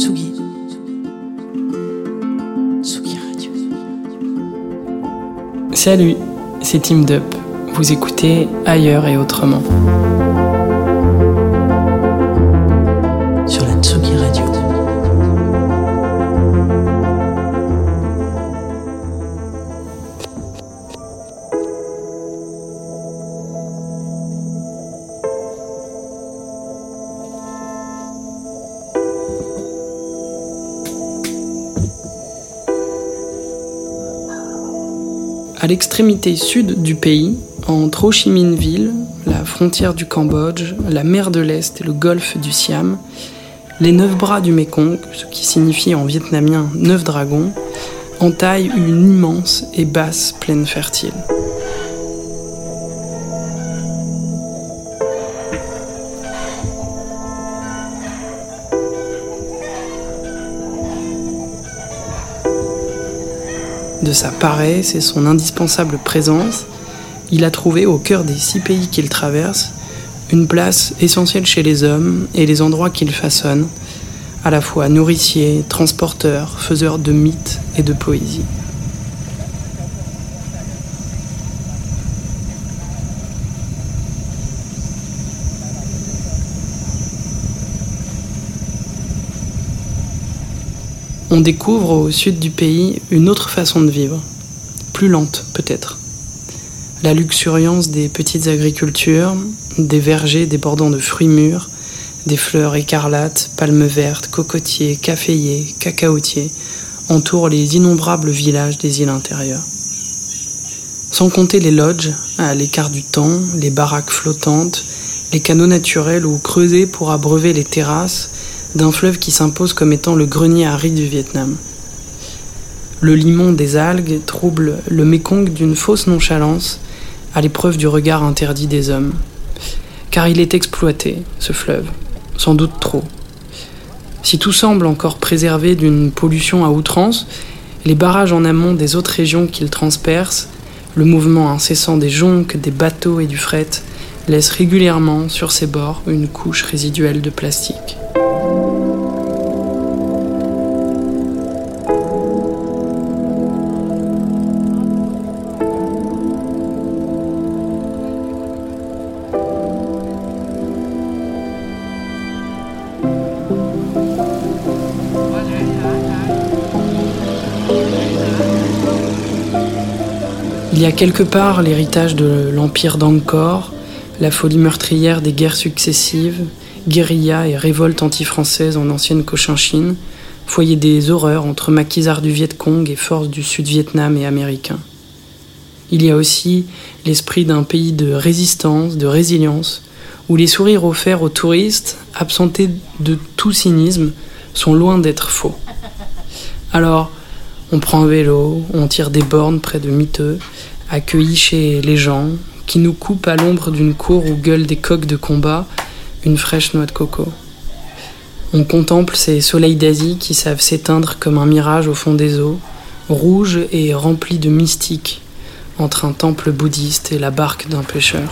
Tsugi. Tsugi Radio. Salut, c'est Team Dup. Vous écoutez Ailleurs et Autrement. À l'extrémité sud du pays, entre Ho Chi Minh Ville, la frontière du Cambodge, la mer de l'Est et le golfe du Siam, les neuf bras du Mekong, ce qui signifie en vietnamien neuf dragons, entaillent une immense et basse plaine fertile. De sa paresse et son indispensable présence, il a trouvé au cœur des six pays qu'il traverse une place essentielle chez les hommes et les endroits qu'il façonne, à la fois nourricier, transporteur, faiseur de mythes et de poésie. On découvre au sud du pays une autre façon de vivre, plus lente peut-être. La luxuriance des petites agricultures, des vergers débordant de fruits mûrs, des fleurs écarlates, palmes vertes, cocotiers, caféiers, cacaotiers entourent les innombrables villages des îles intérieures. Sans compter les lodges, à l'écart du temps, les baraques flottantes, les canaux naturels ou creusés pour abreuver les terrasses d'un fleuve qui s'impose comme étant le grenier aride du Vietnam. Le limon des algues trouble le Mékong d'une fausse nonchalance à l'épreuve du regard interdit des hommes. Car il est exploité, ce fleuve, sans doute trop. Si tout semble encore préservé d'une pollution à outrance, les barrages en amont des autres régions qu'il transperce, le mouvement incessant des jonques, des bateaux et du fret, laissent régulièrement sur ses bords une couche résiduelle de plastique. Il y a quelque part l'héritage de l'empire d'Angkor, la folie meurtrière des guerres successives, guérilla et révolte anti-française en ancienne Cochinchine, foyer des horreurs entre maquisards du Viet Cong et forces du Sud-Vietnam et américains. Il y a aussi l'esprit d'un pays de résistance, de résilience, où les sourires offerts aux touristes, absentés de tout cynisme, sont loin d'être faux. Alors, on prend un vélo, on tire des bornes près de miteux, accueillis chez les gens, qui nous coupent à l'ombre d'une cour où gueulent des coqs de combat une fraîche noix de coco. On contemple ces soleils d'Asie qui savent s'éteindre comme un mirage au fond des eaux, rouges et remplis de mystique, entre un temple bouddhiste et la barque d'un pêcheur.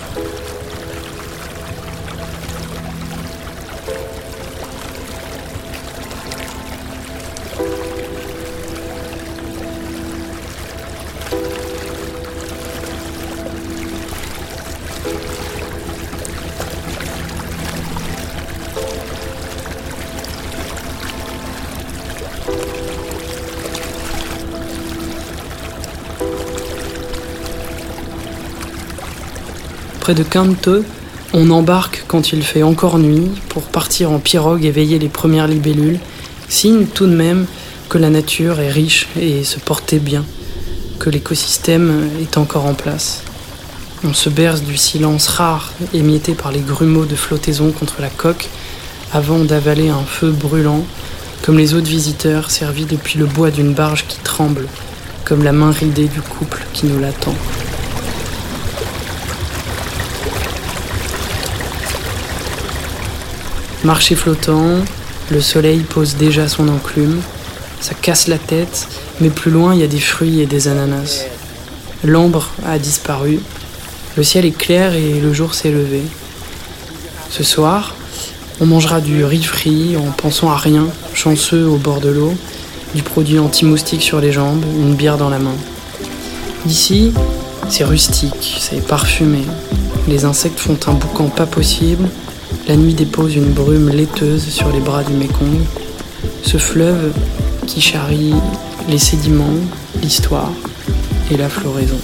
Près de Quinte, on embarque quand il fait encore nuit pour partir en pirogue et veiller les premières libellules, signe tout de même que la nature est riche et se portait bien, que l'écosystème est encore en place. On se berce du silence rare émietté par les grumeaux de flottaison contre la coque avant d'avaler un feu brûlant, comme les autres visiteurs servis depuis le bois d'une barge qui tremble, comme la main ridée du couple qui nous l'attend. Marché flottant, le soleil pose déjà son enclume, ça casse la tête, mais plus loin il y a des fruits et des ananas. L'ambre a disparu, le ciel est clair et le jour s'est levé. Ce soir, on mangera du riz frit en pensant à rien, chanceux au bord de l'eau, du produit anti-moustique sur les jambes, une bière dans la main. Ici, c'est rustique, c'est parfumé. Les insectes font un boucan pas possible, la nuit dépose une brume laiteuse sur les bras du Mékong. Ce fleuve qui charrie les sédiments, l'histoire et la floraison.